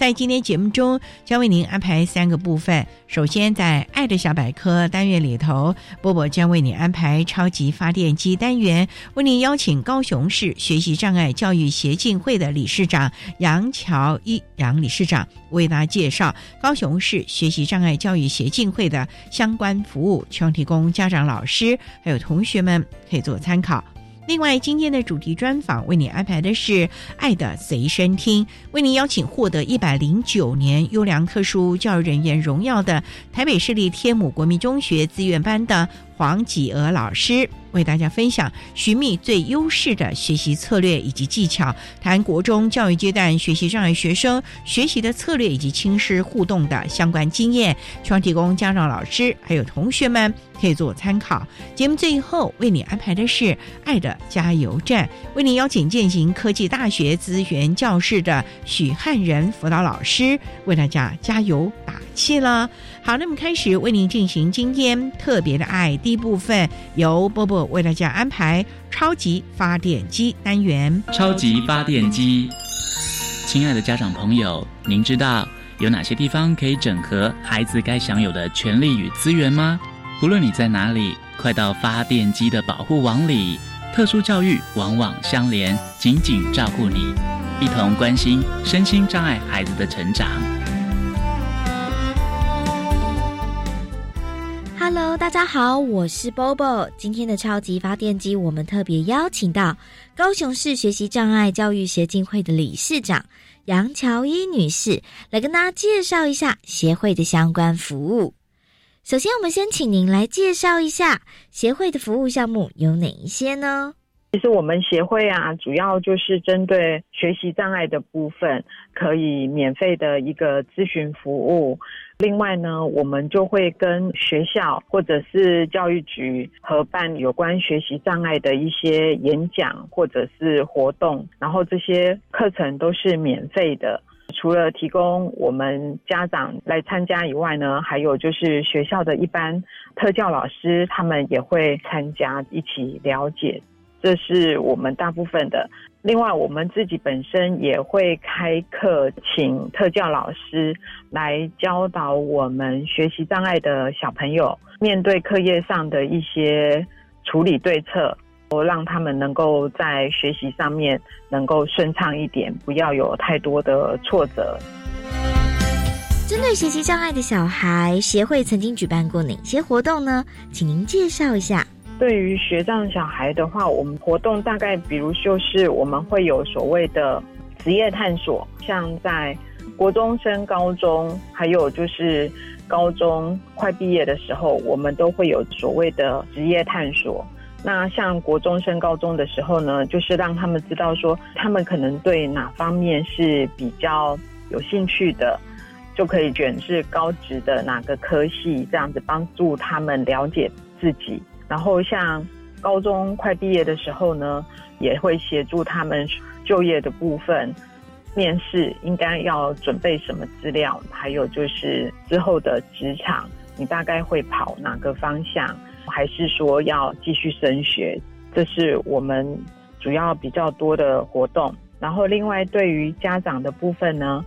在今天节目中，将为您安排三个部分。首先，在“爱的小百科”单元里头，波波将为你安排超级发电机单元，为您邀请高雄市学习障碍教育协进会的理事长杨乔一杨理事长，为大家介绍高雄市学习障碍教育协进会的相关服务，希望提供家长、老师还有同学们可以做参考。另外，今天的主题专访为你安排的是《爱的随身听》，为您邀请获得一百零九年优良特殊教育人员荣耀的台北市立天母国民中学自愿班的黄启娥老师。为大家分享寻觅最优势的学习策略以及技巧，谈国中教育阶段学习障碍学生学习的策略以及亲师互动的相关经验，希望提供家长、老师还有同学们可以做参考。节目最后为你安排的是“爱的加油站”，为你邀请践行科技大学资源教室的许汉仁辅导老师为大家加油打气了。好，那么开始为您进行今天特别的爱第一部分，由波波为大家安排超级发电机单元。超级发电机，亲爱的家长朋友，您知道有哪些地方可以整合孩子该享有的权利与资源吗？无论你在哪里，快到发电机的保护网里。特殊教育网网相连，紧紧照顾你，一同关心身心障碍孩子的成长。Hello，大家好，我是 Bobo。今天的超级发电机，我们特别邀请到高雄市学习障碍教育协进会的理事长杨乔伊女士，来跟大家介绍一下协会的相关服务。首先，我们先请您来介绍一下协会的服务项目有哪一些呢？其实我们协会啊，主要就是针对学习障碍的部分，可以免费的一个咨询服务。另外呢，我们就会跟学校或者是教育局合办有关学习障碍的一些演讲或者是活动，然后这些课程都是免费的。除了提供我们家长来参加以外呢，还有就是学校的一般特教老师，他们也会参加一起了解。这是我们大部分的。另外，我们自己本身也会开课，请特教老师来教导我们学习障碍的小朋友，面对课业上的一些处理对策，我让他们能够在学习上面能够顺畅一点，不要有太多的挫折。针对学习障碍的小孩，协会曾经举办过哪些活动呢？请您介绍一下。对于学障小孩的话，我们活动大概比如就是我们会有所谓的职业探索，像在国中升高中，还有就是高中快毕业的时候，我们都会有所谓的职业探索。那像国中升高中的时候呢，就是让他们知道说他们可能对哪方面是比较有兴趣的，就可以卷是高职的哪个科系，这样子帮助他们了解自己。然后像高中快毕业的时候呢，也会协助他们就业的部分，面试应该要准备什么资料，还有就是之后的职场，你大概会跑哪个方向，还是说要继续升学？这是我们主要比较多的活动。然后另外对于家长的部分呢，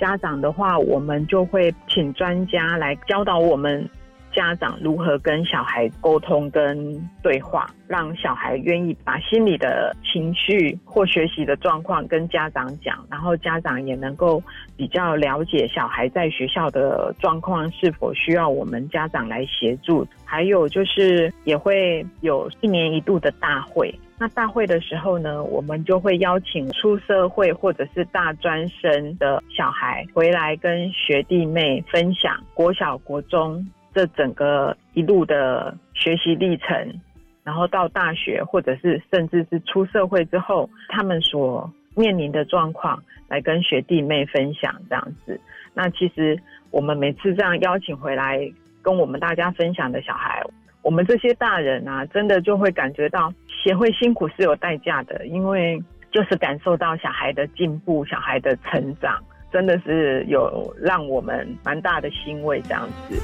家长的话，我们就会请专家来教导我们。家长如何跟小孩沟通跟对话，让小孩愿意把心里的情绪或学习的状况跟家长讲，然后家长也能够比较了解小孩在学校的状况是否需要我们家长来协助。还有就是也会有一年一度的大会，那大会的时候呢，我们就会邀请出社会或者是大专生的小孩回来跟学弟妹分享国小国中。这整个一路的学习历程，然后到大学，或者是甚至是出社会之后，他们所面临的状况，来跟学弟妹分享这样子。那其实我们每次这样邀请回来跟我们大家分享的小孩，我们这些大人啊，真的就会感觉到协会辛苦是有代价的，因为就是感受到小孩的进步、小孩的成长，真的是有让我们蛮大的欣慰这样子。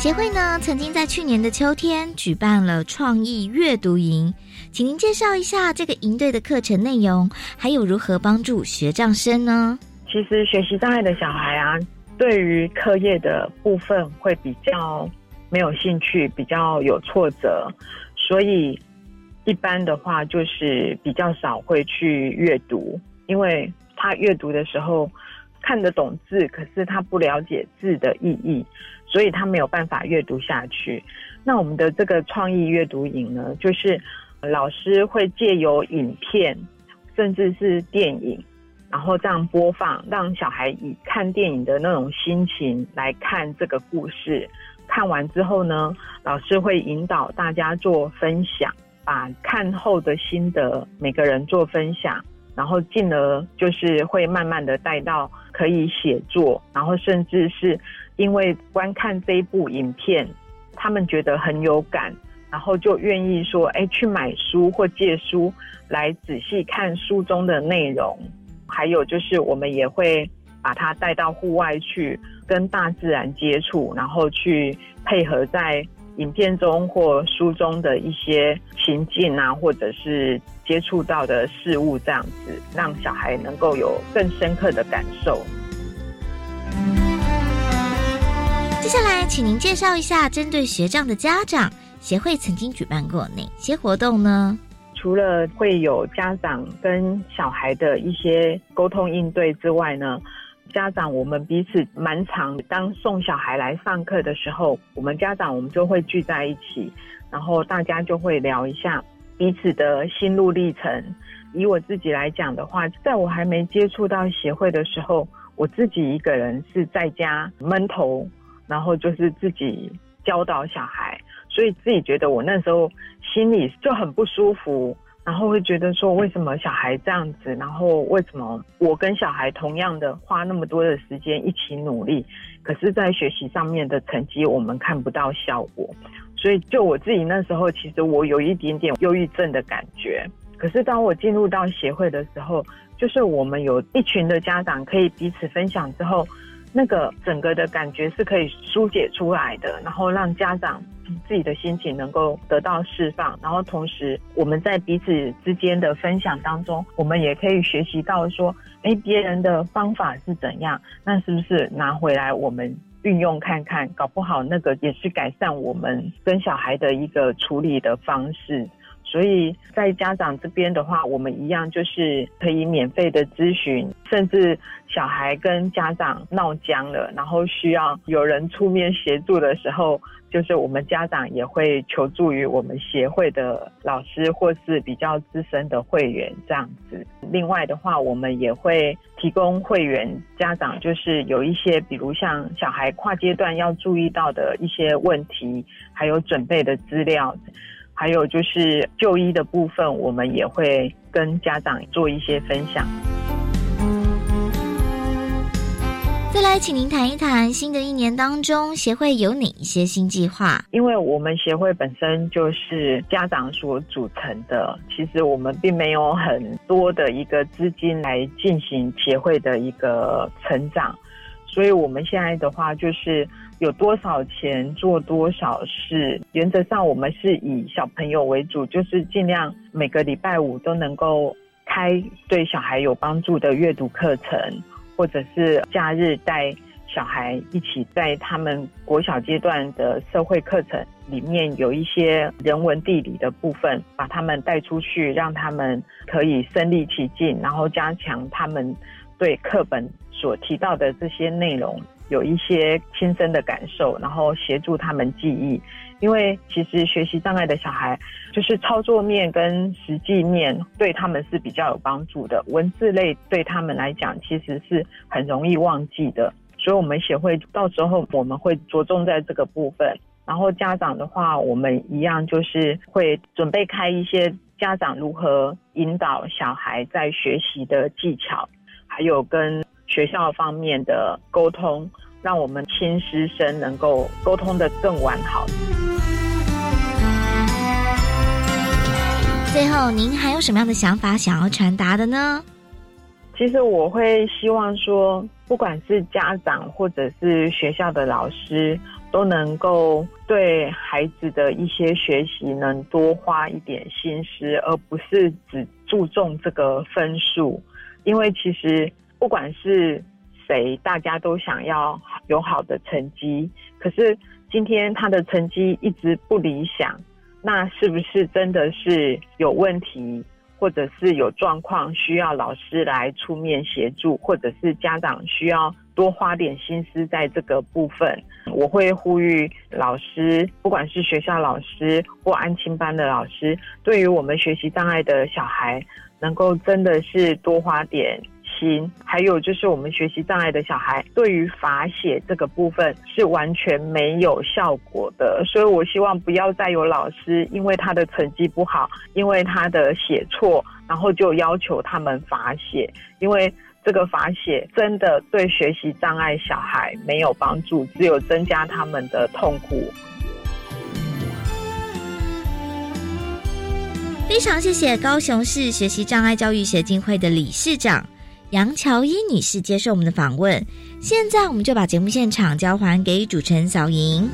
协会呢，曾经在去年的秋天举办了创意阅读营，请您介绍一下这个营队的课程内容，还有如何帮助学障生呢？其实学习障碍的小孩啊，对于课业的部分会比较没有兴趣，比较有挫折，所以一般的话就是比较少会去阅读，因为他阅读的时候看得懂字，可是他不了解字的意义。所以他没有办法阅读下去。那我们的这个创意阅读营呢，就是老师会借由影片，甚至是电影，然后这样播放，让小孩以看电影的那种心情来看这个故事。看完之后呢，老师会引导大家做分享，把看后的心得每个人做分享，然后进而就是会慢慢的带到可以写作，然后甚至是。因为观看这一部影片，他们觉得很有感，然后就愿意说：“哎，去买书或借书来仔细看书中的内容。”还有就是，我们也会把他带到户外去，跟大自然接触，然后去配合在影片中或书中的一些情境啊，或者是接触到的事物，这样子让小孩能够有更深刻的感受。接下来，请您介绍一下针对学障的家长协会曾经举办过哪些活动呢？除了会有家长跟小孩的一些沟通应对之外呢，家长我们彼此蛮常当送小孩来上课的时候，我们家长我们就会聚在一起，然后大家就会聊一下彼此的心路历程。以我自己来讲的话，在我还没接触到协会的时候，我自己一个人是在家闷头。然后就是自己教导小孩，所以自己觉得我那时候心里就很不舒服，然后会觉得说为什么小孩这样子，然后为什么我跟小孩同样的花那么多的时间一起努力，可是在学习上面的成绩我们看不到效果，所以就我自己那时候其实我有一点点忧郁症的感觉，可是当我进入到协会的时候，就是我们有一群的家长可以彼此分享之后。那个整个的感觉是可以疏解出来的，然后让家长自己的心情能够得到释放，然后同时我们在彼此之间的分享当中，我们也可以学习到说，哎，别人的方法是怎样，那是不是拿回来我们运用看看，搞不好那个也是改善我们跟小孩的一个处理的方式。所以在家长这边的话，我们一样就是可以免费的咨询，甚至小孩跟家长闹僵了，然后需要有人出面协助的时候，就是我们家长也会求助于我们协会的老师或是比较资深的会员这样子。另外的话，我们也会提供会员家长，就是有一些比如像小孩跨阶段要注意到的一些问题，还有准备的资料。还有就是就医的部分，我们也会跟家长做一些分享。再来，请您谈一谈新的一年当中，协会有哪一些新计划？因为我们协会本身就是家长所组成的，其实我们并没有很多的一个资金来进行协会的一个成长，所以我们现在的话就是有多少钱做多少事。原则上，我们是以小朋友为主，就是尽量每个礼拜五都能够开对小孩有帮助的阅读课程，或者是假日带小孩一起在他们国小阶段的社会课程里面有一些人文地理的部分，把他们带出去，让他们可以身临其境，然后加强他们对课本所提到的这些内容有一些亲身的感受，然后协助他们记忆。因为其实学习障碍的小孩，就是操作面跟实际面对他们是比较有帮助的，文字类对他们来讲其实是很容易忘记的。所以，我们协会到时候我们会着重在这个部分。然后，家长的话，我们一样就是会准备开一些家长如何引导小孩在学习的技巧，还有跟学校方面的沟通，让我们亲师生能够沟通的更完好。最后，您还有什么样的想法想要传达的呢？其实我会希望说，不管是家长或者是学校的老师，都能够对孩子的一些学习能多花一点心思，而不是只注重这个分数。因为其实不管是谁，大家都想要有好的成绩。可是今天他的成绩一直不理想，那是不是真的是有问题？或者是有状况需要老师来出面协助，或者是家长需要多花点心思在这个部分，我会呼吁老师，不管是学校老师或安亲班的老师，对于我们学习障碍的小孩，能够真的是多花点。心，还有就是我们学习障碍的小孩，对于罚写这个部分是完全没有效果的，所以我希望不要再有老师因为他的成绩不好，因为他的写错，然后就要求他们罚写，因为这个罚写真的对学习障碍小孩没有帮助，只有增加他们的痛苦。非常谢谢高雄市学习障碍教育协进会的理事长。杨乔伊女士接受我们的访问，现在我们就把节目现场交还给主持人小莹。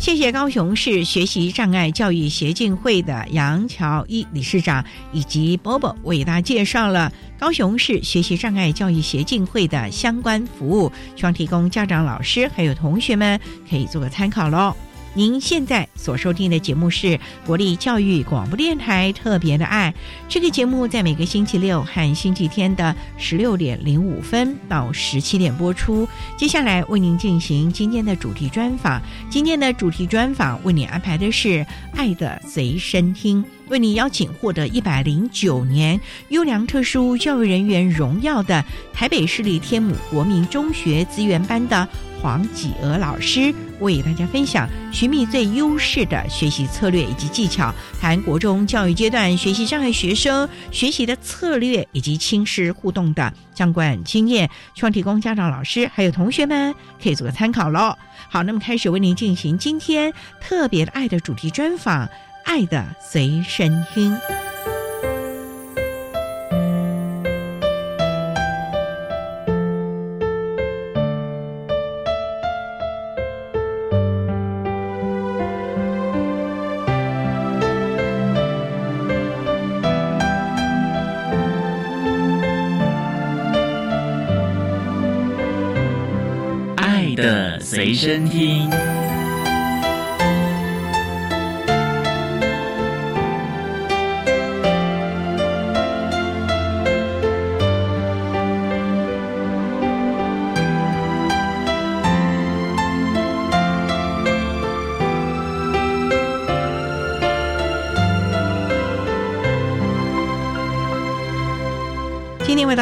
谢谢高雄市学习障碍教育协进会的杨乔一理事长以及波波为大家介绍了高雄市学习障碍教育协进会的相关服务，希望提供家长、老师还有同学们可以做个参考喽。您现在所收听的节目是国立教育广播电台特别的爱。这个节目在每个星期六和星期天的十六点零五分到十七点播出。接下来为您进行今天的主题专访。今天的主题专访为您安排的是《爱的随身听》，为您邀请获得一百零九年优良特殊教育人员荣耀的台北市立天母国民中学资源班的黄启娥老师。为大家分享寻觅最优势的学习策略以及技巧，谈国中教育阶段学习障碍学生学习的策略以及亲师互动的相关经验，希望提供家长、老师还有同学们可以做个参考喽。好，那么开始为您进行今天特别的爱的主题专访，《爱的随身听》。身听。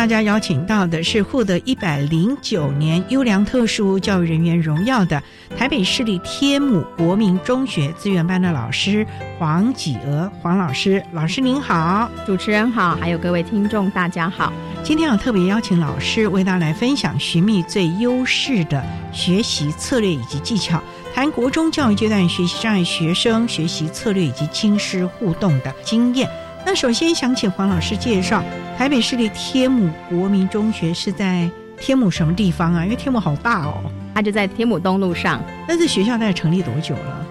大家邀请到的是获得一百零九年优良特殊教育人员荣耀的台北市立天母国民中学资源班的老师黄启娥黄老师，老师您好，主持人好，还有各位听众大家好。今天要特别邀请老师为大家来分享寻觅最优势的学习策略以及技巧。谈国中教育阶段学习障碍学生学习策略以及亲师互动的经验。那首先想请黄老师介绍台北市立天母国民中学是在天母什么地方啊？因为天母好大哦。它就在天母东路上。那这学校大概成立多久了？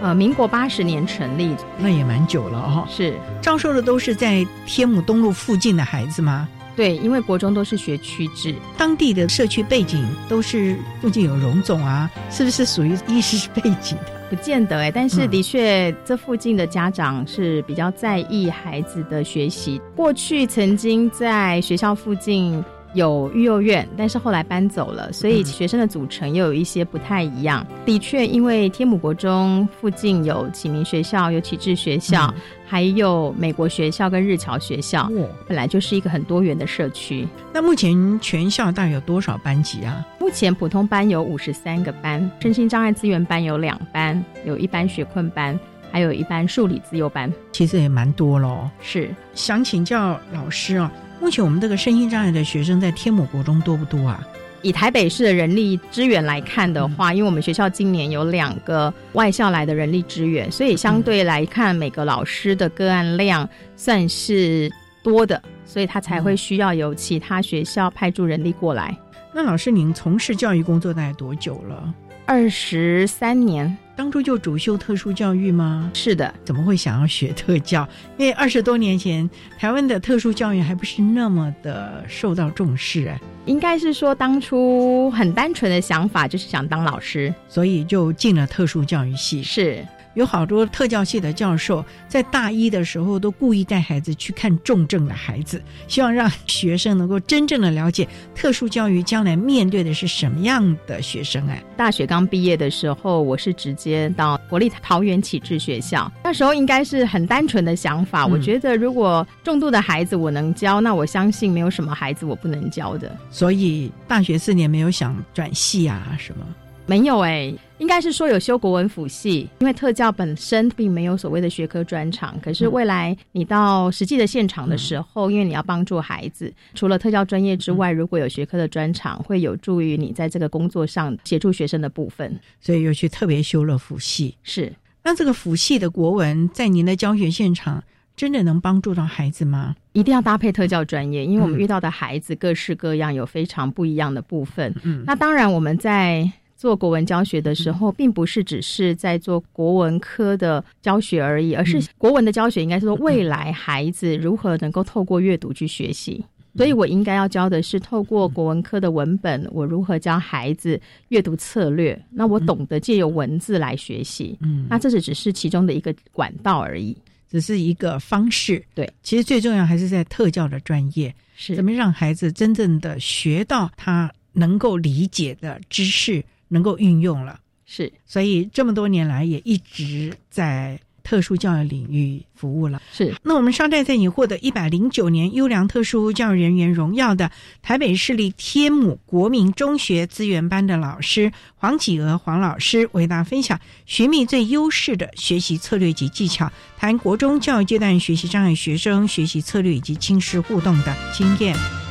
呃，民国八十年成立，那也蛮久了哦。是招收的都是在天母东路附近的孩子吗？对，因为国中都是学区制，当地的社区背景都是附近有荣总啊，是不是属于医师背景的？不见得哎，但是的确，这附近的家长是比较在意孩子的学习。过去曾经在学校附近。有育幼院，但是后来搬走了，所以学生的组成又有一些不太一样。的确，因为天母国中附近有启明学校、有启智学校，还有美国学校跟日侨学校，本来就是一个很多元的社区。那目前全校大概有多少班级啊？目前普通班有五十三个班，身心障碍资源班有两班，有一班学困班，还有一班数理自由班。其实也蛮多喽。是想请教老师啊。目前我们这个身心障碍的学生在天母国中多不多啊？以台北市的人力资源来看的话，因为我们学校今年有两个外校来的人力资源，所以相对来看，每个老师的个案量算是多的，所以他才会需要由其他学校派驻人力过来。那老师，您从事教育工作大概多久了？二十三年。当初就主修特殊教育吗？是的，怎么会想要学特教？因为二十多年前，台湾的特殊教育还不是那么的受到重视哎。应该是说，当初很单纯的想法就是想当老师，所以就进了特殊教育系。是。有好多特教系的教授在大一的时候都故意带孩子去看重症的孩子，希望让学生能够真正的了解特殊教育将来面对的是什么样的学生。哎，大学刚毕业的时候，我是直接到国立桃园启智学校，那时候应该是很单纯的想法，我觉得如果重度的孩子我能教，那我相信没有什么孩子我不能教的。所以大学四年没有想转系啊什么。没有哎，应该是说有修国文辅系，因为特教本身并没有所谓的学科专长。可是未来你到实际的现场的时候，因为你要帮助孩子，除了特教专业之外，如果有学科的专长，会有助于你在这个工作上协助学生的部分。所以又去特别修了辅系。是，那这个辅系的国文在您的教学现场真的能帮助到孩子吗？一定要搭配特教专业，因为我们遇到的孩子各式各样，有非常不一样的部分。嗯，那当然我们在。做国文教学的时候，并不是只是在做国文科的教学而已，而是国文的教学应该是说未来孩子如何能够透过阅读去学习。所以我应该要教的是透过国文科的文本，我如何教孩子阅读策略。那我懂得借由文字来学习，嗯，那这是只是其中的一个管道而已，只是一个方式。对，其实最重要还是在特教的专业，是怎么让孩子真正的学到他能够理解的知识。能够运用了，是，所以这么多年来也一直在特殊教育领域服务了。是，那我们稍待在你获得一百零九年优良特殊教育人员荣耀的台北市立天母国民中学资源班的老师黄启娥黄老师，为大家分享寻觅最优势的学习策略及技巧，谈国中教育阶段学习障碍学生学习策略以及亲师互动的经验。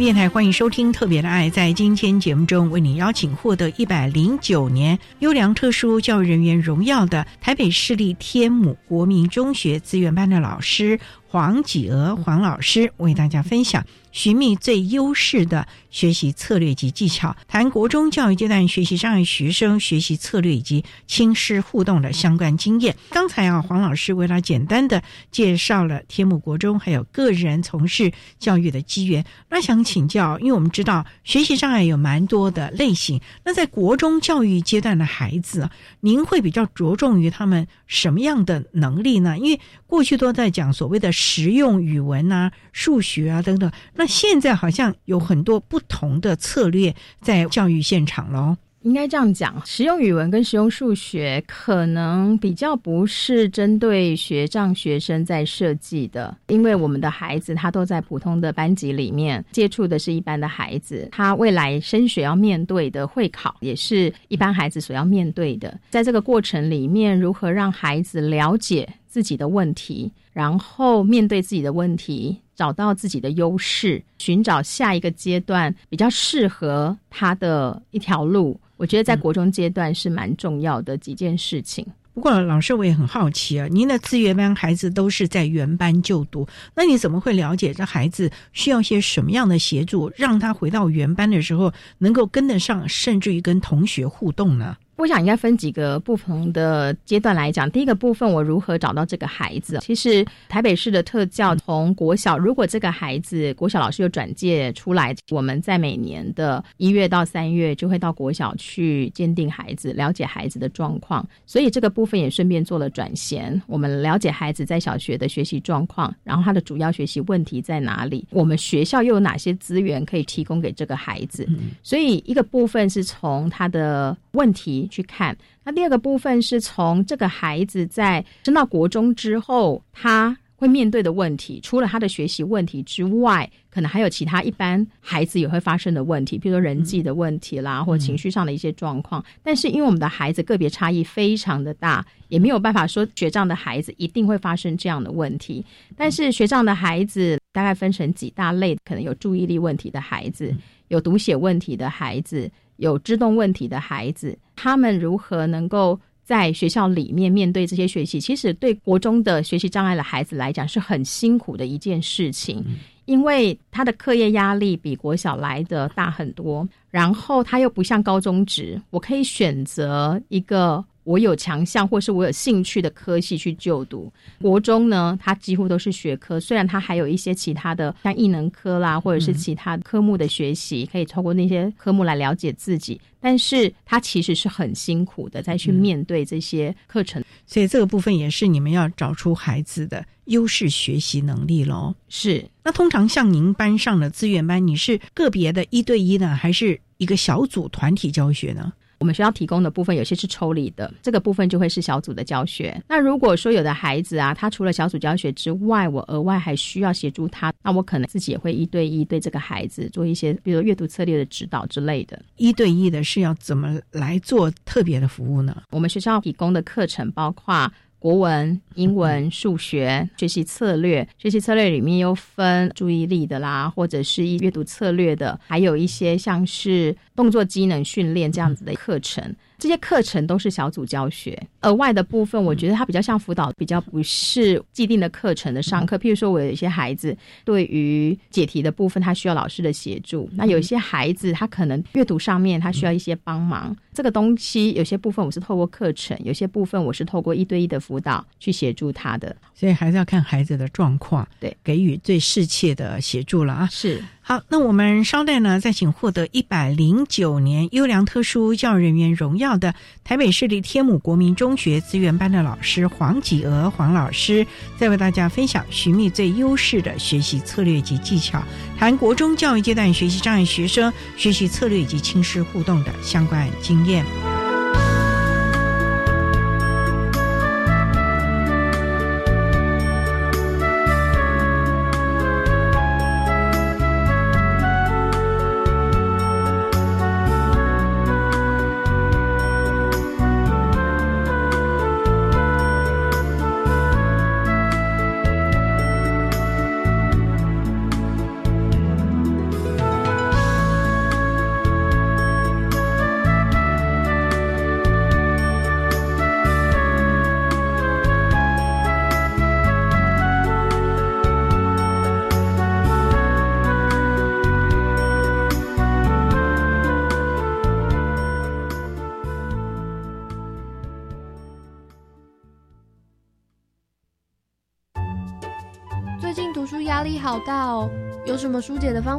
电台欢迎收听《特别的爱》。在今天节目中，为你邀请获得一百零九年优良特殊教育人员荣耀的台北市立天母国民中学资源班的老师黄启娥黄老师，为大家分享。寻觅最优势的学习策略及技巧，谈国中教育阶段学习障碍学生学习策略以及亲师互动的相关经验。刚才啊，黄老师为他简单的介绍了天目国中还有个人从事教育的机缘。那想请教，因为我们知道学习障碍有蛮多的类型，那在国中教育阶段的孩子，您会比较着重于他们什么样的能力呢？因为过去都在讲所谓的实用语文啊、数学啊等等。那现在好像有很多不同的策略在教育现场喽。应该这样讲，实用语文跟实用数学可能比较不是针对学障学生在设计的，因为我们的孩子他都在普通的班级里面接触的是一般的孩子，他未来升学要面对的会考也是一般孩子所要面对的。在这个过程里面，如何让孩子了解自己的问题，然后面对自己的问题。找到自己的优势，寻找下一个阶段比较适合他的一条路，我觉得在国中阶段是蛮重要的几件事情。不过，老师我也很好奇啊，您的资源班孩子都是在原班就读，那你怎么会了解这孩子需要些什么样的协助，让他回到原班的时候能够跟得上，甚至于跟同学互动呢？我想应该分几个不同的阶段来讲。第一个部分，我如何找到这个孩子？其实台北市的特教从国小，如果这个孩子国小老师有转介出来，我们在每年的一月到三月就会到国小去鉴定孩子，了解孩子的状况。所以这个部分也顺便做了转衔，我们了解孩子在小学的学习状况，然后他的主要学习问题在哪里？我们学校又有哪些资源可以提供给这个孩子？所以一个部分是从他的问题。去看，那第二个部分是从这个孩子在升到国中之后，他会面对的问题，除了他的学习问题之外，可能还有其他一般孩子也会发生的问题，比如说人际的问题啦，或情绪上的一些状况。但是因为我们的孩子个别差异非常的大，也没有办法说学障的孩子一定会发生这样的问题。但是学障的孩子大概分成几大类，可能有注意力问题的孩子，有读写问题的孩子。有肢动问题的孩子，他们如何能够在学校里面面对这些学习？其实对国中的学习障碍的孩子来讲是很辛苦的一件事情，因为他的课业压力比国小来的大很多，然后他又不像高中职，我可以选择一个。我有强项或是我有兴趣的科系去就读。国中呢，它几乎都是学科，虽然它还有一些其他的，像艺能科啦，或者是其他科目的学习，可以透过那些科目来了解自己。但是它其实是很辛苦的，再去面对这些课程。所以这个部分也是你们要找出孩子的优势学习能力喽。是。那通常像您班上的资源班，你是个别的一对一呢，还是一个小组团体教学呢？我们学校提供的部分有些是抽离的，这个部分就会是小组的教学。那如果说有的孩子啊，他除了小组教学之外，我额外还需要协助他，那我可能自己也会一对一对这个孩子做一些，比如阅读策略的指导之类的。一对一的是要怎么来做特别的服务呢？我们学校提供的课程包括。国文、英文、数学学习策略，学习策略里面又分注意力的啦，或者是一阅读策略的，还有一些像是动作机能训练这样子的课程。这些课程都是小组教学，额外的部分，我觉得它比较像辅导，比较不是既定的课程的上课。譬如说，我有一些孩子对于解题的部分，他需要老师的协助；那有一些孩子，他可能阅读上面他需要一些帮忙。这个东西有些部分我是透过课程，有些部分我是透过一对一的辅导去协助他的。所以还是要看孩子的状况，对，给予最适切的协助了啊。是。好，那我们稍待呢，再请获得一百零九年优良特殊教育人员荣耀的台北市立天母国民中学资源班的老师黄吉娥黄老师，再为大家分享寻觅最优势的学习策略及技巧，谈国中教育阶段学习障碍学生学习策略以及亲师互动的相关经验。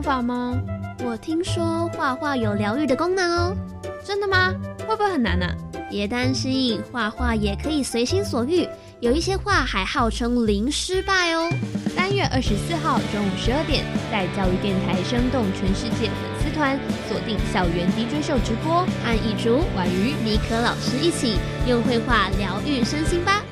方法吗？我听说画画有疗愈的功能哦。真的吗？会不会很难呢？别担心，画画也可以随心所欲，有一些画还号称零失败哦。三月二十四号中午十二点，在教育电台生动全世界粉丝团锁定校园 DJ 秀直播，和一竹、婉瑜、尼可老师一起用绘画疗愈身心吧。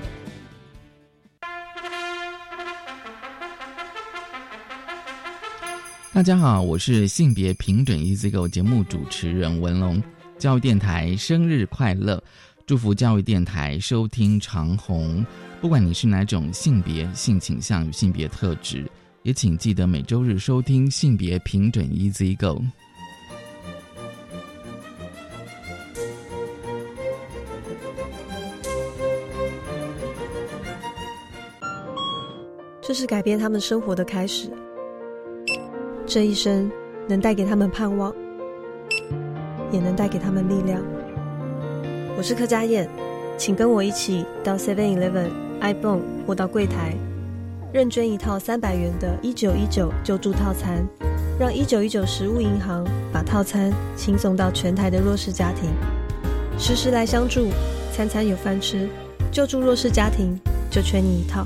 大家好，我是性别平等 Easy Go 节目主持人文龙。教育电台生日快乐！祝福教育电台收听长虹。不管你是哪种性别、性倾向与性别特质，也请记得每周日收听性别平准 Easy Go。这是改变他们生活的开始。这一生能带给他们盼望。也能带给他们力量。我是柯佳燕，请跟我一起到 Seven Eleven、iPhone 或到柜台，认捐一套三百元的“一九一九”救助套餐，让一九一九食物银行把套餐轻送到全台的弱势家庭。时时来相助，餐餐有饭吃，救助弱势家庭就缺你一套。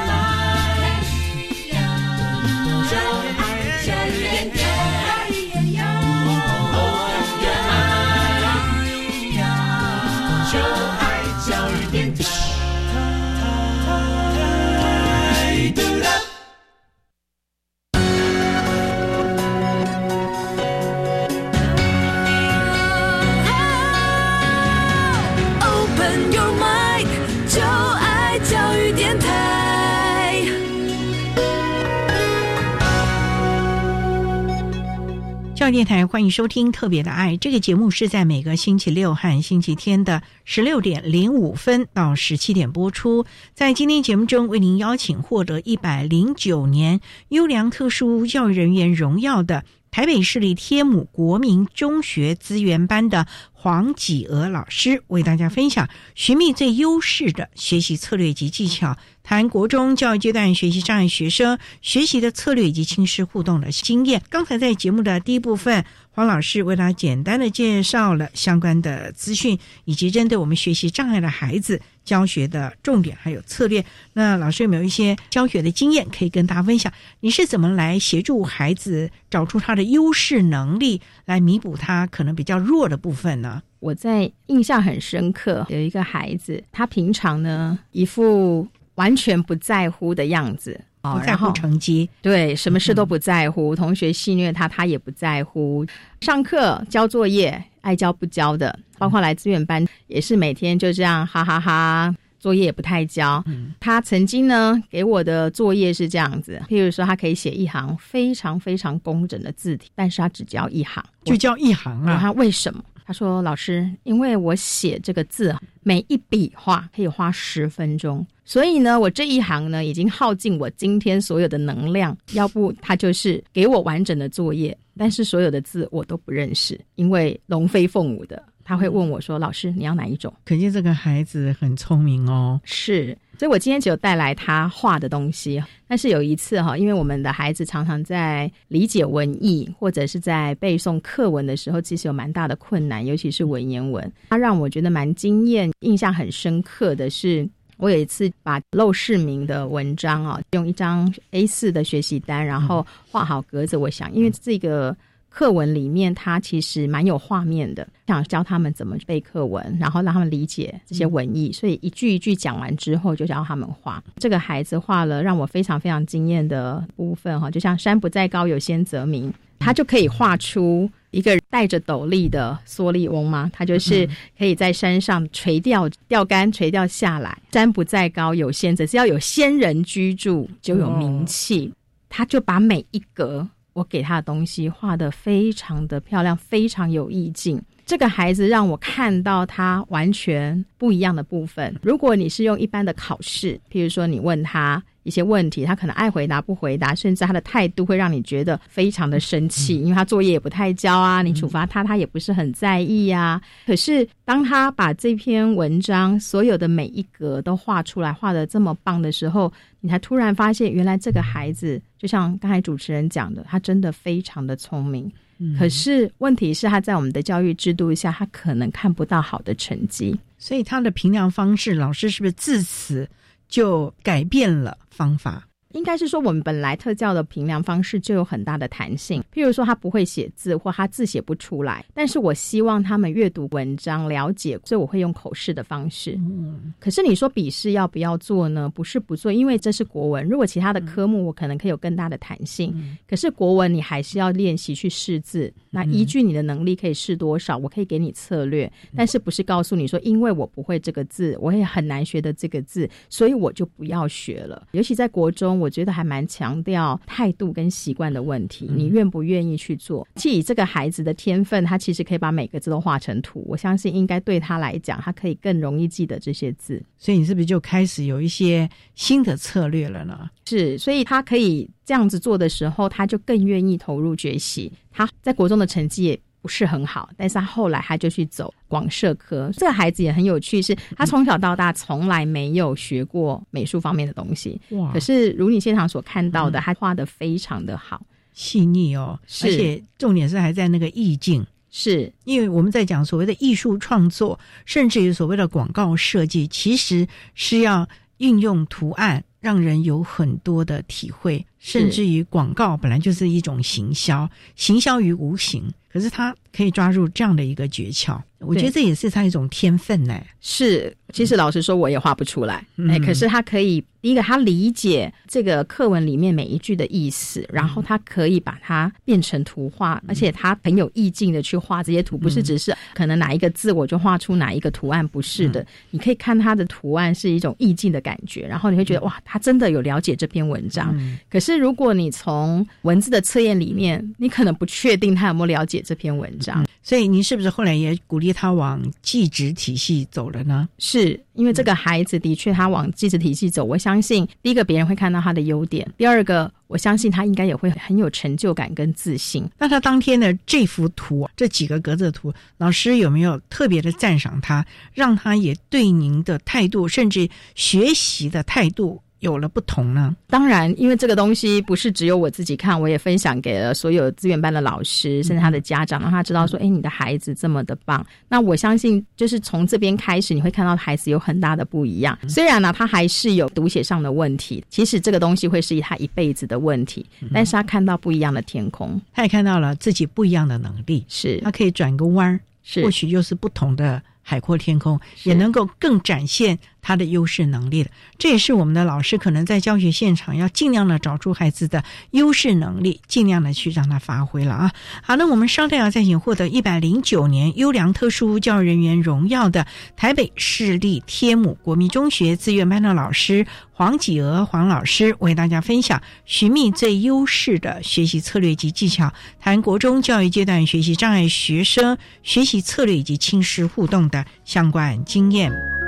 电台欢迎收听《特别的爱》这个节目，是在每个星期六和星期天的十六点零五分到十七点播出。在今天节目中，为您邀请获得一百零九年优良特殊教育人员荣耀的台北市立天母国民中学资源班的黄启娥老师，为大家分享寻觅最优势的学习策略及技巧。谈国中教育阶段学习障碍学生学习的策略以及亲师互动的经验。刚才在节目的第一部分，黄老师为大家简单的介绍了相关的资讯，以及针对我们学习障碍的孩子教学的重点还有策略。那老师有没有一些教学的经验可以跟大家分享？你是怎么来协助孩子找出他的优势能力，来弥补他可能比较弱的部分呢？我在印象很深刻，有一个孩子，他平常呢一副。完全不在乎的样子，不在乎成绩，对，什么事都不在乎。同学戏虐他，他也不在乎。上课交作业，爱交不交的，包括来资源班也是每天就这样哈哈哈，作业也不太交。他曾经呢给我的作业是这样子，譬如说他可以写一行非常非常工整的字体，但是他只交一行，就交一行啊？他为什么？他说：“老师，因为我写这个字每一笔画可以花十分钟，所以呢，我这一行呢已经耗尽我今天所有的能量。要不他就是给我完整的作业，但是所有的字我都不认识，因为龙飞凤舞的。”他会问我说：“老师，你要哪一种？”可见这个孩子很聪明哦。是，所以我今天只有带来他画的东西。但是有一次哈，因为我们的孩子常常在理解文艺或者是在背诵课文的时候，其实有蛮大的困难，尤其是文言文。他让我觉得蛮惊艳、印象很深刻的是，我有一次把陋室铭的文章啊，用一张 A 四的学习单，然后画好格子。我想，因为这个。课文里面，它其实蛮有画面的，想教他们怎么背课文，然后让他们理解这些文艺。所以一句一句讲完之后，就教他们画。这个孩子画了让我非常非常惊艳的部分哈，就像山不在高，有仙则名，他就可以画出一个戴着斗笠的蓑笠翁吗？他就是可以在山上垂钓钓竿垂钓下来。山不在高，有仙则，只要有仙人居住，就有名气。他就把每一格。我给他的东西画的非常的漂亮，非常有意境。这个孩子让我看到他完全不一样的部分。如果你是用一般的考试，譬如说你问他一些问题，他可能爱回答不回答，甚至他的态度会让你觉得非常的生气，因为他作业也不太交啊，你处罚他，他也不是很在意啊。可是当他把这篇文章所有的每一格都画出来，画的这么棒的时候，你才突然发现，原来这个孩子就像刚才主持人讲的，他真的非常的聪明。可是问题是，他在我们的教育制度下，他可能看不到好的成绩，所以他的评量方式，老师是不是自此？就改变了方法。应该是说，我们本来特教的评量方式就有很大的弹性。譬如说，他不会写字，或他字写不出来，但是我希望他们阅读文章了解，所以我会用口试的方式。嗯，可是你说笔试要不要做呢？不是不做，因为这是国文。如果其他的科目，我可能可以有更大的弹性。可是国文你还是要练习去试字。那依据你的能力可以试多少，我可以给你策略，但是不是告诉你说，因为我不会这个字，我也很难学的这个字，所以我就不要学了。尤其在国中。我觉得还蛮强调态度跟习惯的问题，你愿不愿意去做？其以这个孩子的天分，他其实可以把每个字都画成图。我相信应该对他来讲，他可以更容易记得这些字。所以你是不是就开始有一些新的策略了呢？是，所以他可以这样子做的时候，他就更愿意投入学习。他在国中的成绩也。不是很好，但是他后来他就去走广社科。这个孩子也很有趣，是他从小到大从来没有学过美术方面的东西。哇！可是如你现场所看到的，他画的非常的好，细腻哦。而且重点是还在那个意境，是因为我们在讲所谓的艺术创作，甚至于所谓的广告设计，其实是要运用图案，让人有很多的体会。甚至于广告本来就是一种行销，行销于无形。可是他可以抓住这样的一个诀窍，我觉得这也是他一种天分呢。是，其实老实说，我也画不出来。哎，可是他可以，第一个他理解这个课文里面每一句的意思，然后他可以把它变成图画，而且他很有意境的去画这些图，不是只是可能哪一个字我就画出哪一个图案，不是的。你可以看他的图案是一种意境的感觉，然后你会觉得哇，他真的有了解这篇文章。可是如果你从文字的测验里面，你可能不确定他有没有了解。这篇文章，所以您是不是后来也鼓励他往记职体系走了呢？是因为这个孩子的确他往记职体系走，我相信第一个别人会看到他的优点，第二个我相信他应该也会很有成就感跟自信。那他当天的这幅图，这几个格子图，老师有没有特别的赞赏他，让他也对您的态度，甚至学习的态度？有了不同呢？当然，因为这个东西不是只有我自己看，我也分享给了所有资源班的老师，甚至他的家长，让他知道说：“哎，你的孩子这么的棒。”那我相信，就是从这边开始，你会看到孩子有很大的不一样。虽然呢，他还是有读写上的问题，其实这个东西会是他一辈子的问题。但是他看到不一样的天空，他也看到了自己不一样的能力，是他可以转个弯儿，或许又是不同的海阔天空，也能够更展现。他的优势能力的，这也是我们的老师可能在教学现场要尽量的找出孩子的优势能力，尽量的去让他发挥了啊。好，那我们稍待要再请获得一百零九年优良特殊教育人员荣耀的台北市立天母国民中学资源班的老师黄启娥黄老师，为大家分享寻觅最优势的学习策略及技巧，谈国中教育阶段学习障碍学生学习策略以及亲师互动的相关经验。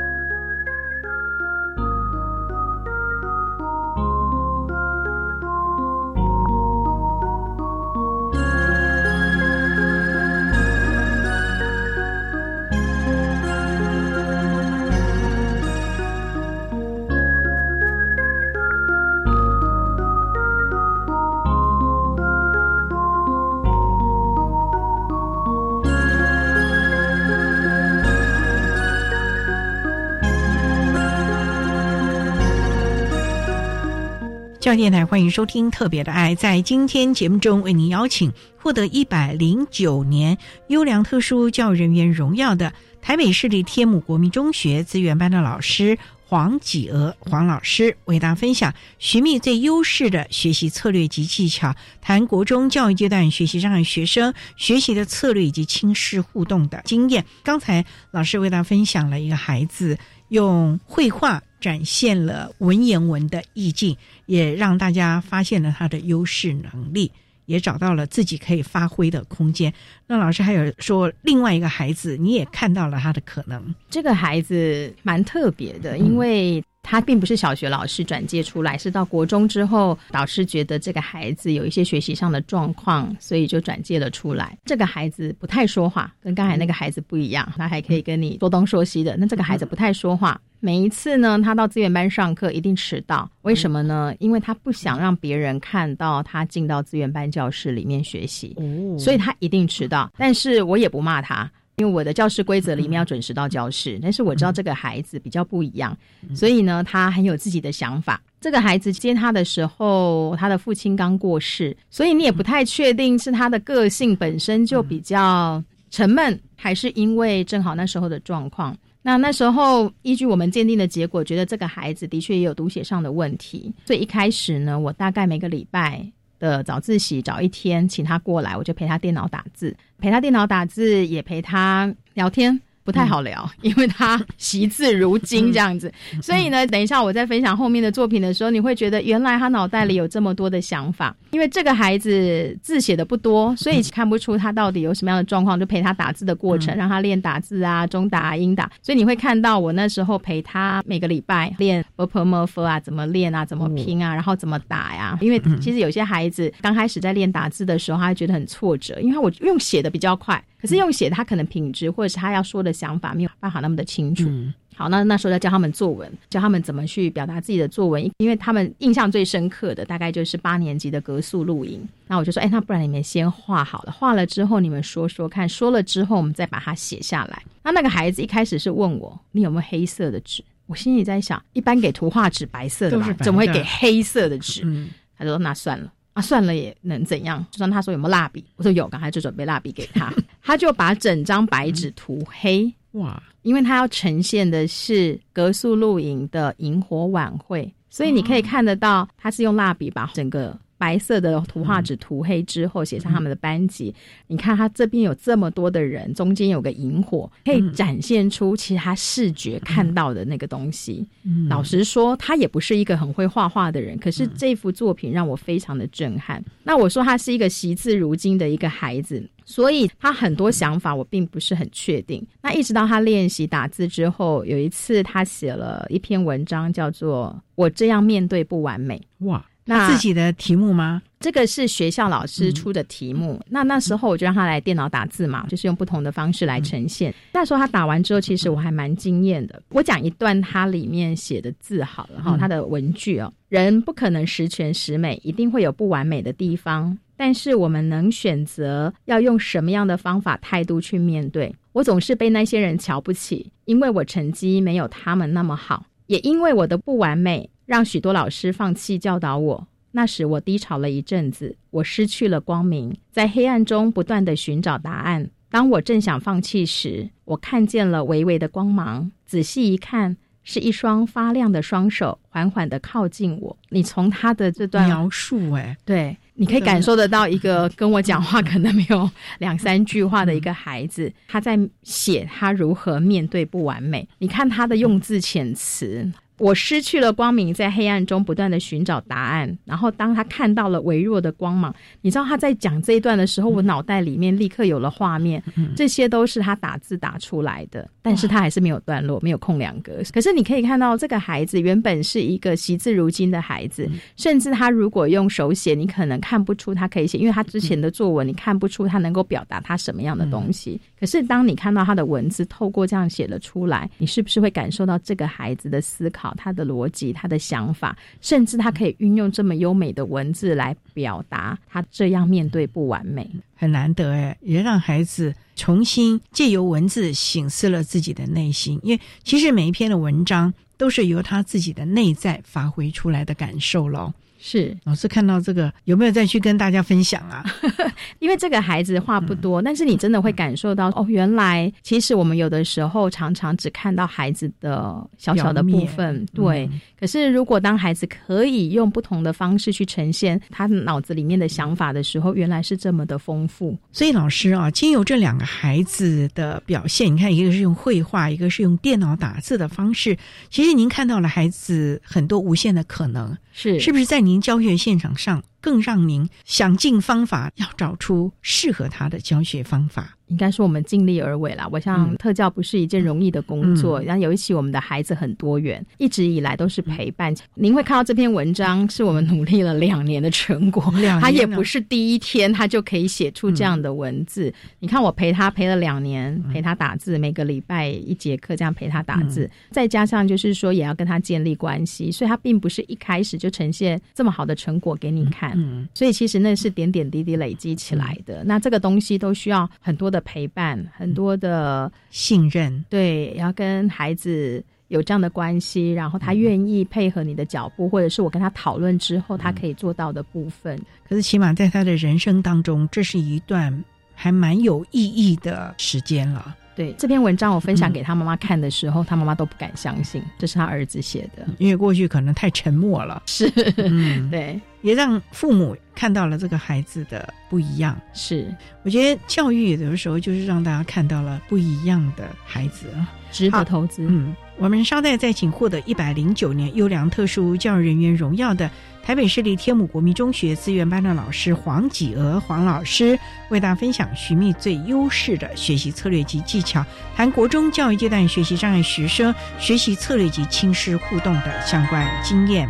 教育电台欢迎收听《特别的爱》。在今天节目中，为您邀请获得一百零九年优良特殊教育人员荣耀的台北市立天母国民中学资源班的老师黄启娥黄老师，为大家分享寻觅最优势的学习策略及技巧，谈国中教育阶段学习障碍学生学习的策略以及亲师互动的经验。刚才老师为大家分享了一个孩子用绘画。展现了文言文的意境，也让大家发现了他的优势能力。也找到了自己可以发挥的空间。那老师还有说，另外一个孩子，你也看到了他的可能。这个孩子蛮特别的，因为。他并不是小学老师转介出来，是到国中之后，导师觉得这个孩子有一些学习上的状况，所以就转介了出来。这个孩子不太说话，跟刚才那个孩子不一样，他还可以跟你说东说西的。那这个孩子不太说话，每一次呢，他到资源班上课一定迟到，为什么呢？因为他不想让别人看到他进到资源班教室里面学习，所以他一定迟到。但是我也不骂他。因为我的教室规则里面要准时到教室，但是我知道这个孩子比较不一样，所以呢，他很有自己的想法。这个孩子接他的时候，他的父亲刚过世，所以你也不太确定是他的个性本身就比较沉闷，还是因为正好那时候的状况。那那时候依据我们鉴定的结果，觉得这个孩子的确也有读写上的问题，所以一开始呢，我大概每个礼拜。的早自习早一天，请他过来，我就陪他电脑打字，陪他电脑打字，也陪他聊天。不太好聊，因为他惜字如金这样子，所以呢，等一下我在分享后面的作品的时候，你会觉得原来他脑袋里有这么多的想法。因为这个孩子字写的不多，所以看不出他到底有什么样的状况，就陪他打字的过程，让他练打字啊，中打、啊英打。所以你会看到我那时候陪他每个礼拜练 b p m f 啊，怎么练啊，怎么拼啊，然后怎么打呀。因为其实有些孩子刚开始在练打字的时候，他觉得很挫折，因为我用写的比较快。可是用写，他可能品质或者是他要说的想法没有办法那么的清楚。好，那那时候要教他们作文，教他们怎么去表达自己的作文，因为他们印象最深刻的大概就是八年级的格数录影。那我就说，哎，那不然你们先画好了，画了之后你们说说看，说了之后我们再把它写下来。那那个孩子一开始是问我，你有没有黑色的纸？我心里在想，一般给图画纸白色的吧，怎么会给黑色的纸？他说那算了。啊，算了，也能怎样？就算他说有没有蜡笔，我说有，刚才就准备蜡笔给他，他就把整张白纸涂黑，哇！因为他要呈现的是格宿露营的萤火晚会，所以你可以看得到，他是用蜡笔把整个。白色的图画纸涂黑之后，写上他们的班级。你看，他这边有这么多的人，中间有个萤火，可以展现出其他视觉看到的那个东西。老实说，他也不是一个很会画画的人，可是这幅作品让我非常的震撼。那我说他是一个惜字如金的一个孩子，所以他很多想法我并不是很确定。那一直到他练习打字之后，有一次他写了一篇文章，叫做《我这样面对不完美》。哇！那自己的题目吗？这个是学校老师出的题目。那那时候我就让他来电脑打字嘛，就是用不同的方式来呈现。那时候他打完之后，其实我还蛮惊艳的。我讲一段他里面写的字好了哈，他的文句哦，人不可能十全十美，一定会有不完美的地方。但是我们能选择要用什么样的方法态度去面对。我总是被那些人瞧不起，因为我成绩没有他们那么好，也因为我的不完美。让许多老师放弃教导我。那时我低潮了一阵子，我失去了光明，在黑暗中不断的寻找答案。当我正想放弃时，我看见了微微的光芒。仔细一看，是一双发亮的双手，缓缓的靠近我。你从他的这段描述，哎，对，你可以感受得到一个跟我讲话可能没有两三句话的一个孩子，他在写他如何面对不完美。你看他的用字遣词。我失去了光明，在黑暗中不断的寻找答案。然后当他看到了微弱的光芒，你知道他在讲这一段的时候，我脑袋里面立刻有了画面。这些都是他打字打出来的，但是他还是没有段落，没有空两格。可是你可以看到，这个孩子原本是一个惜字如金的孩子，甚至他如果用手写，你可能看不出他可以写，因为他之前的作文你看不出他能够表达他什么样的东西。可是当你看到他的文字透过这样写了出来，你是不是会感受到这个孩子的思考？他的逻辑，他的想法，甚至他可以运用这么优美的文字来表达他这样面对不完美，很难得哎，也让孩子重新借由文字醒思了自己的内心，因为其实每一篇的文章都是由他自己的内在发挥出来的感受喽。是老师看到这个有没有再去跟大家分享啊？因为这个孩子话不多，但是你真的会感受到哦，原来其实我们有的时候常常只看到孩子的小小的部分，对。可是如果当孩子可以用不同的方式去呈现他脑子里面的想法的时候，原来是这么的丰富。所以老师啊，经由这两个孩子的表现，你看一个是用绘画，一个是用电脑打字的方式，其实您看到了孩子很多无限的可能，是是不是在您？您教学现场上更让您想尽方法要找出适合他的教学方法。应该说我们尽力而为啦。我想特教不是一件容易的工作，嗯然后尤其我们的孩子很多元，一直以来都是陪伴。您会看到这篇文章是我们努力了两年的成果，他也不是第一天他就可以写出这样的文字。你看我陪他陪了两年，陪他打字，每个礼拜一节课这样陪他打字，再加上就是说也要跟他建立关系，所以他并不是一开始就呈现这么好的成果给你看。嗯，所以其实那是点点滴滴累积起来的。那这个东西都需要很多的陪伴，很多的信任，对，然后跟孩子有这样的关系，然后他愿意配合你的脚步，或者是我跟他讨论之后，他可以做到的部分。可是起码在他的人生当中，这是一段还蛮有意义的时间了。对这篇文章，我分享给他妈妈看的时候，他妈妈都不敢相信这是他儿子写的。因为过去可能太沉默了，是，嗯，对，也让父母看到了这个孩子的不一样。是，我觉得教育有的时候就是让大家看到了不一样的孩子啊，值得投资。嗯，我们稍待再请获得一百零九年优良特殊教育人员荣耀的台北市立天母国民中学资源班的老师黄启娥黄老师，为大家分享寻觅最优势的学习策略及技巧，谈国中教育阶段学习障碍学生学习策略及亲师互动的相关经验。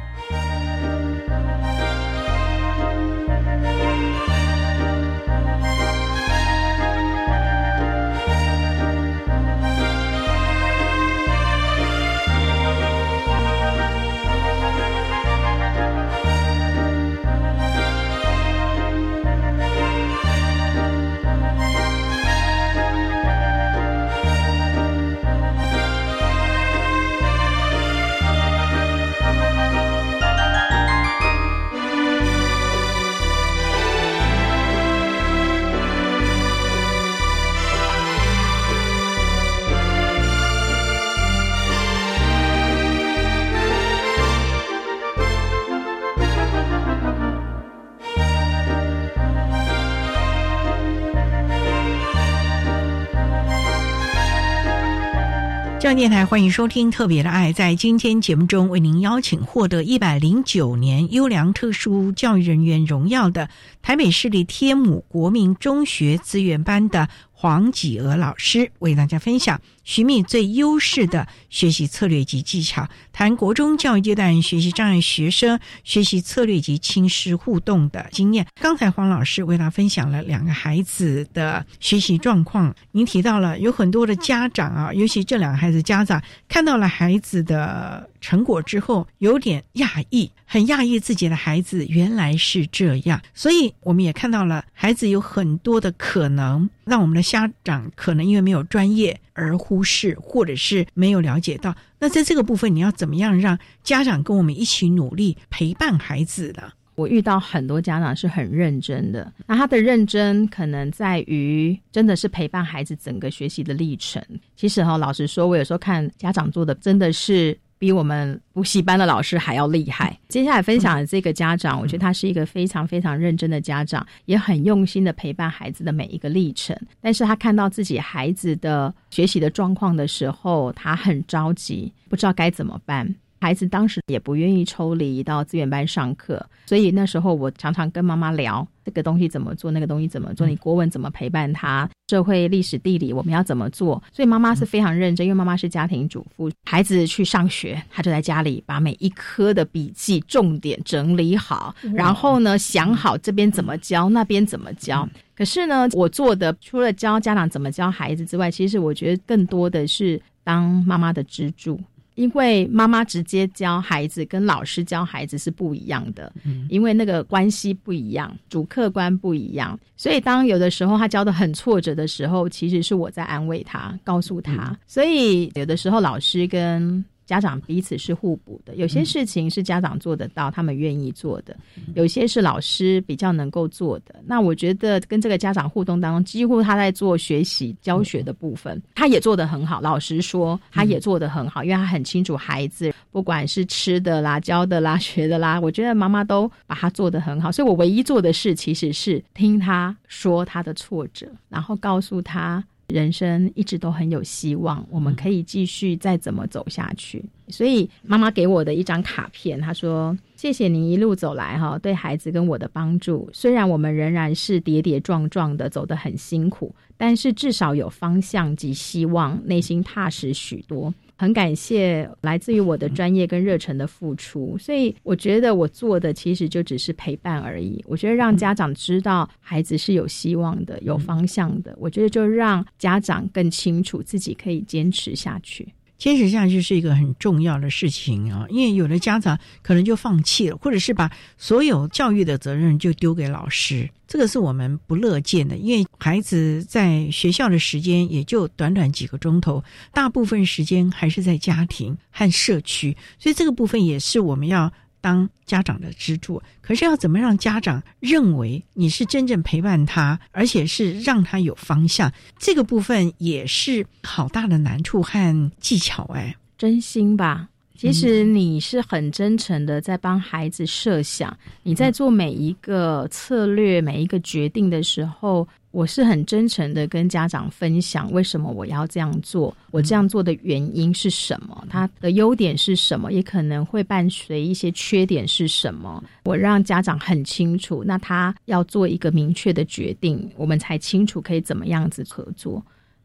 电台欢迎收听《特别的爱》。在今天节目中，为您邀请获得一百零九年优良特殊教育人员荣耀的台北市立天母国民中学资源班的黄启娥老师，为大家分享寻觅最优势的学习策略及技巧，谈国中教育阶段学习障碍学生学习策略及亲师互动的经验。刚才黄老师为大家分享了两个孩子的学习状况，您提到了有很多的家长啊，尤其这两个孩子家长看到了孩子的成果之后，有点讶异，很讶异自己的孩子原来是这样，所以我们也看到了孩子有很多的可能，让我们的家长可能因为没有专业而忽视，或者是没有了解到。那在这个部分，你要怎么样让家长跟我们一起努力陪伴孩子呢？我遇到很多家长是很认真的，那他的认真可能在于真的是陪伴孩子整个学习的历程。其实哈、老实说，我有时候看家长做的真的是比我们补习班的老师还要厉害。接下来分享的这个家长，我觉得他是一个非常非常认真的家长，也很用心的陪伴孩子的每一个历程。但是他看到自己孩子的学习的状况的时候，他很着急，不知道该怎么办。孩子当时也不愿意抽离到资源班上课，所以那时候我常常跟妈妈聊这个东西怎么做，那个东西怎么做，你国文怎么陪伴他，社会、历史、地理我们要怎么做。所以妈妈是非常认真，因为妈妈是家庭主妇，孩子去上学，她就在家里把每一科的笔记重点整理好，然后呢想好这边怎么教，那边怎么教。可是呢，我做的除了教家长怎么教孩子之外，其实我觉得更多的是当妈妈的支柱。因为妈妈直接教孩子跟老师教孩子是不一样的，因为那个关系不一样，主客观不一样，所以当有的时候他教的很挫折的时候，其实是我在安慰他，告诉他。所以有的时候老师跟家长彼此是互补的，有些事情是家长做得到，他们愿意做的；有些是老师比较能够做的。那我觉得跟这个家长互动当中，几乎他在做学习教学的部分，他也做得很好。老实说，他也做得很好，因为他很清楚孩子不管是吃的啦、教的啦、学的啦，我觉得妈妈都把他做得很好。所以我唯一做的事其实是听他说他的挫折，然后告诉他。人生一直都很有希望，我们可以继续再怎么走下去。所以妈妈给我的一张卡片，她说：“谢谢您一路走来哈，对孩子跟我的帮助。虽然我们仍然是跌跌撞撞的走得很辛苦，但是至少有方向及希望，内心踏实许多。很感谢来自于我的专业跟热忱的付出。所以我觉得我做的其实就只是陪伴而已。我觉得让家长知道孩子是有希望的、有方向的，我觉得就让家长更清楚自己可以坚持下去。”坚持下去是一个很重要的事情啊，因为有的家长可能就放弃了，或者是把所有教育的责任就丢给老师，这个是我们不乐见的。因为孩子在学校的时间也就短短几个钟头，大部分时间还是在家庭和社区，所以这个部分也是我们要。当家长的支柱，可是要怎么让家长认为你是真正陪伴他，而且是让他有方向？这个部分也是好大的难处和技巧哎，真心吧。其实你是很真诚的在帮孩子设想，你在做每一个策略、每一个决定的时候。我是很真诚的跟家长分享，为什么我要这样做，我这样做的原因是什么，它的优点是什么，也可能会伴随一些缺点是什么。我让家长很清楚，那他要做一个明确的决定，我们才清楚可以怎么样子合作。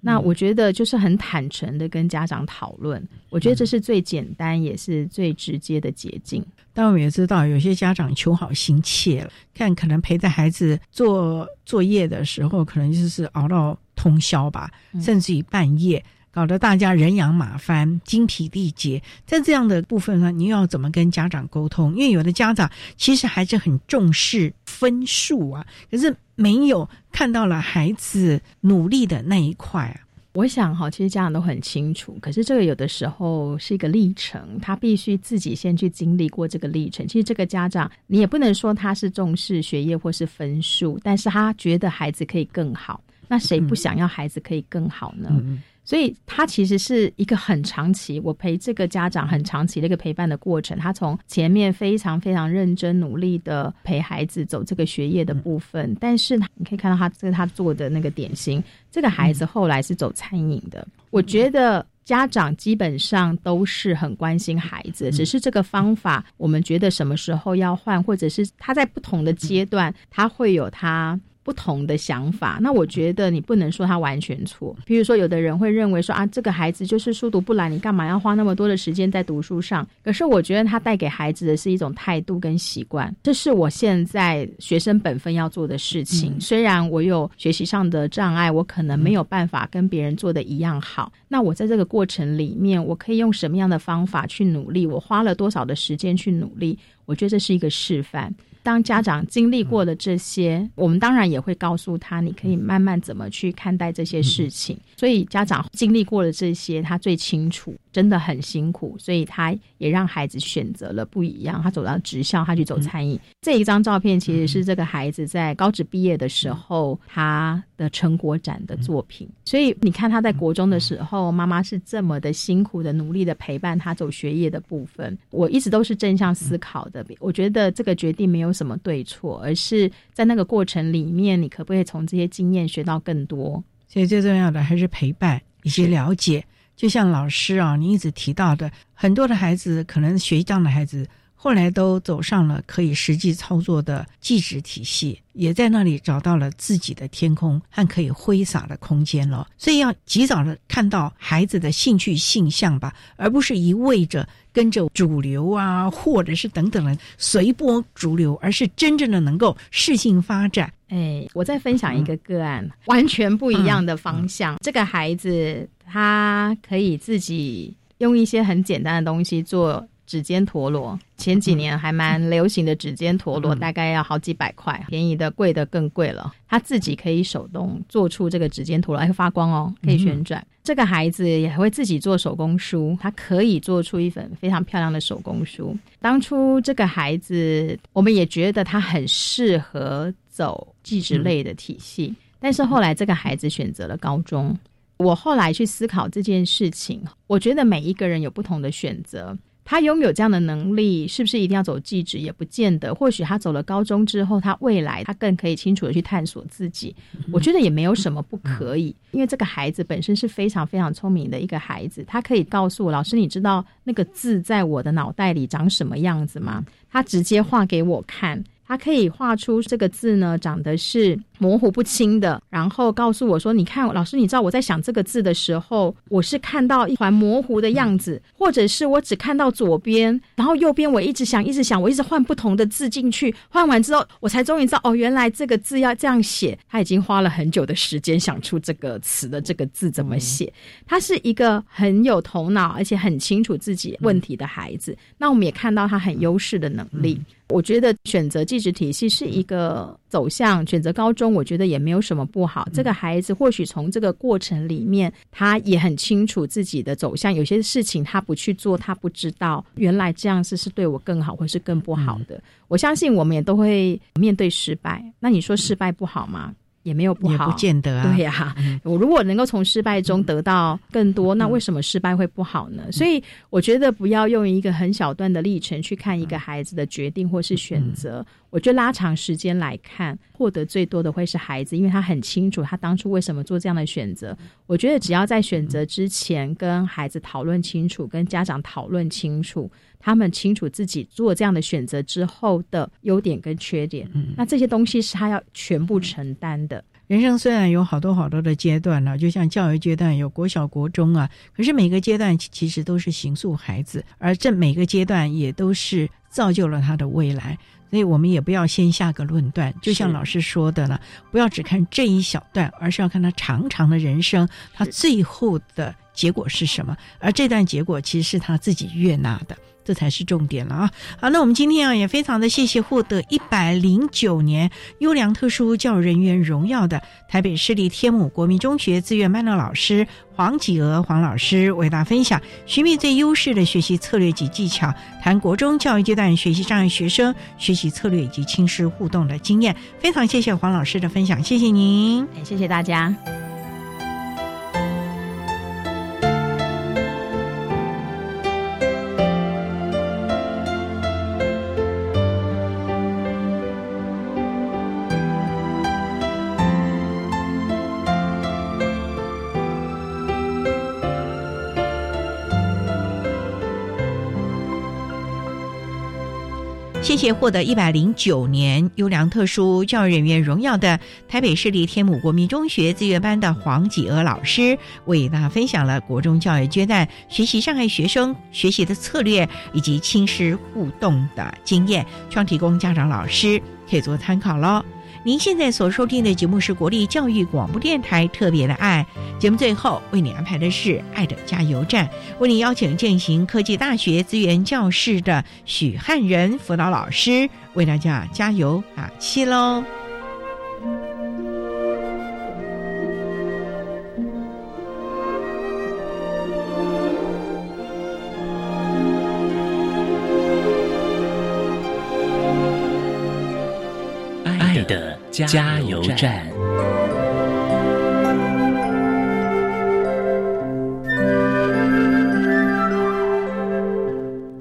那我觉得就是很坦诚的跟家长讨论，我觉得这是最简单也是最直接的捷径。但我们也知道，有些家长求好心切了，看可能陪着孩子做作业的时候，可能就是熬到通宵吧，甚至于半夜，搞得大家人仰马翻、精疲力竭。在这样的部分呢，你要怎么跟家长沟通？因为有的家长其实还是很重视分数啊，可是。没有看到了孩子努力的那一块啊！我想哈，其实家长都很清楚，可是这个有的时候是一个历程，他必须自己先去经历过这个历程。其实这个家长，你也不能说他是重视学业或是分数，但是他觉得孩子可以更好。那谁不想要孩子可以更好呢？所以，他其实是一个很长期，我陪这个家长很长期的一个陪伴的过程。他从前面非常非常认真努力的陪孩子走这个学业的部分，但是你可以看到他这个他做的那个点心，这个孩子后来是走餐饮的。我觉得家长基本上都是很关心孩子，只是这个方法，我们觉得什么时候要换，或者是他在不同的阶段，他会有他。不同的想法，那我觉得你不能说他完全错。比如说，有的人会认为说啊，这个孩子就是书读不来，你干嘛要花那么多的时间在读书上？可是我觉得他带给孩子的是一种态度跟习惯，这是我现在学生本分要做的事情。虽然我有学习上的障碍，我可能没有办法跟别人做的一样好。那我在这个过程里面，我可以用什么样的方法去努力？我花了多少的时间去努力？我觉得这是一个示范。当家长经历过的这些，我们当然也会告诉他，你可以慢慢怎么去看待这些事情。所以家长经历过了这些，他最清楚。真的很辛苦，所以他也让孩子选择了不一样。他走到职校，他去走餐饮。这一张照片其实是这个孩子在高职毕业的时候他的成果展的作品。所以你看他在国中的时候，妈妈是这么的辛苦的努力的陪伴他走学业的部分。我一直都是正向思考的，我觉得这个决定没有什么对错，而是在那个过程里面，你可不可以从这些经验学到更多？所以最重要的还是陪伴以及了解。就像老师啊，你一直提到的，很多的孩子可能学这样的孩子，后来都走上了可以实际操作的技职体系，也在那里找到了自己的天空和可以挥洒的空间了。所以要及早的看到孩子的兴趣性向吧，而不是一味着跟着主流啊，或者是等等的随波逐流，而是真正的能够适性发展。哎，我再分享一个个案，完全不一样的方向。这个孩子他可以自己用一些很简单的东西做指尖陀螺。前几年还蛮流行的指尖陀螺，大概要好几百块，便宜的、贵的更贵了。他自己可以手动做出这个指尖陀螺，还会发光哦，可以旋转。这个孩子也会自己做手工书，他可以做出一本非常漂亮的手工书。当初这个孩子，我们也觉得他很适合。走技职类的体系，但是后来这个孩子选择了高中。我后来去思考这件事情，我觉得每一个人有不同的选择。他拥有这样的能力，是不是一定要走技职也不见得。或许他走了高中之后，他未来他更可以清楚的去探索自己。我觉得也没有什么不可以，因为这个孩子本身是非常非常聪明的一个孩子，他可以告诉我老师，你知道那个字在我的脑袋里长什么样子吗？他直接画给我看。他可以画出这个字呢，长得是模糊不清的，然后告诉我说：“你看，老师，你知道我在想这个字的时候，我是看到一团模糊的样子，或者是我只看到左边，然后右边我一直想，一直想，我一直换不同的字进去，换完之后，我才终于知道，哦，原来这个字要这样写。他已经花了很久的时间想出这个词的这个字怎么写。他是一个很有头脑，而且很清楚自己问题的孩子。那我们也看到他很优势的能力。”我觉得选择技职体系是一个走向，选择高中，我觉得也没有什么不好。这个孩子或许从这个过程里面，他也很清楚自己的走向。有些事情他不去做，他不知道原来这样是是对我更好，或是更不好的。我相信我们也都会面对失败。那你说失败不好吗？也没有不好，也不见得啊。对呀，我如果能够从失败中得到更多，那为什么失败会不好呢？所以我觉得不要用一个很小段的历程去看一个孩子的决定或是选择。我觉得拉长时间来看，获得最多的会是孩子，因为他很清楚他当初为什么做这样的选择。我觉得只要在选择之前跟孩子讨论清楚，跟家长讨论清楚，他们清楚自己做这样的选择之后的优点跟缺点，嗯那这些东西是他要全部承担的。人生虽然有好多好多的阶段呢，就像教育阶段有国小、国中啊，可是每个阶段其实都是形塑孩子，而这每个阶段也都是造就了他的未来。所以我们也不要先下个论断，就像老师说的呢，不要只看这一小段，而是要看他长长的人生，他最后的结果是什么。而这段结果其实是他自己悦纳的。这才是重点了啊！好，那我们今天啊也非常的谢谢获得一百零九年优良特殊教育人员荣耀的台北市立天母国民中学自愿班的老师黄启娥黄老师，为大家分享寻觅最优势的学习策略及技巧，谈国中教育阶段学习障碍学生学习策略以及亲师互动的经验。非常谢谢黄老师的分享，谢谢您，谢谢大家。且获得一百零九年优良特殊教育人员荣耀的台北市立天母国民中学资源班的黄启娥老师，为大家分享了国中教育阶段学习障碍学生学习的策略以及亲师互动的经验，希望提供家长老师可以做参考喽。您现在所收听的节目是国立教育广播电台特别的爱节目，最后为你安排的是爱的加油站，为你邀请践行科技大学资源教室的许汉仁辅导老师为大家加油打气喽。加油站。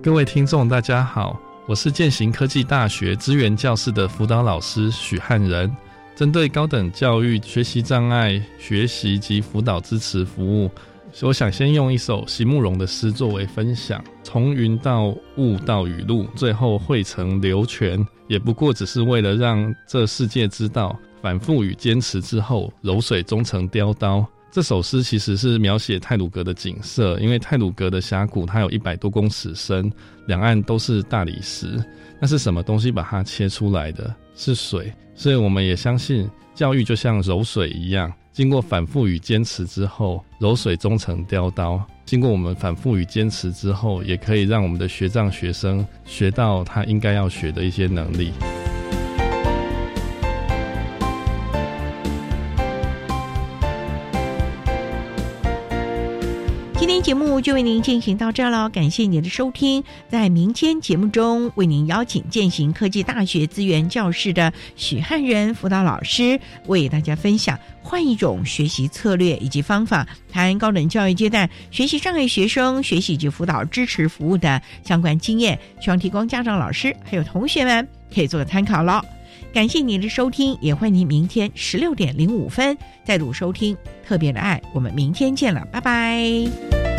各位听众，大家好，我是建行科技大学资源教室的辅导老师许汉仁。针对高等教育学习障碍学习及辅导支持服务，所以我想先用一首席慕容的诗作为分享：从云到雾到雨露，最后汇成流泉。也不过只是为了让这世界知道，反复与坚持之后，柔水终成雕刀。这首诗其实是描写泰鲁阁的景色，因为泰鲁阁的峡谷它有一百多公尺深，两岸都是大理石。那是什么东西把它切出来的？是水。所以我们也相信，教育就像柔水一样，经过反复与坚持之后，柔水终成雕刀。经过我们反复与坚持之后，也可以让我们的学障学生学到他应该要学的一些能力。节目就为您进行到这儿了，感谢您的收听。在明天节目中，为您邀请建行科技大学资源教室的许汉仁辅导老师，为大家分享换一种学习策略以及方法，谈高等教育阶段学习障碍学生学习及辅导支持服务的相关经验，希望提供家长、老师还有同学们可以做个参考了。感谢您的收听，也欢迎您明天十六点零五分再度收听特别的爱。我们明天见了，拜拜。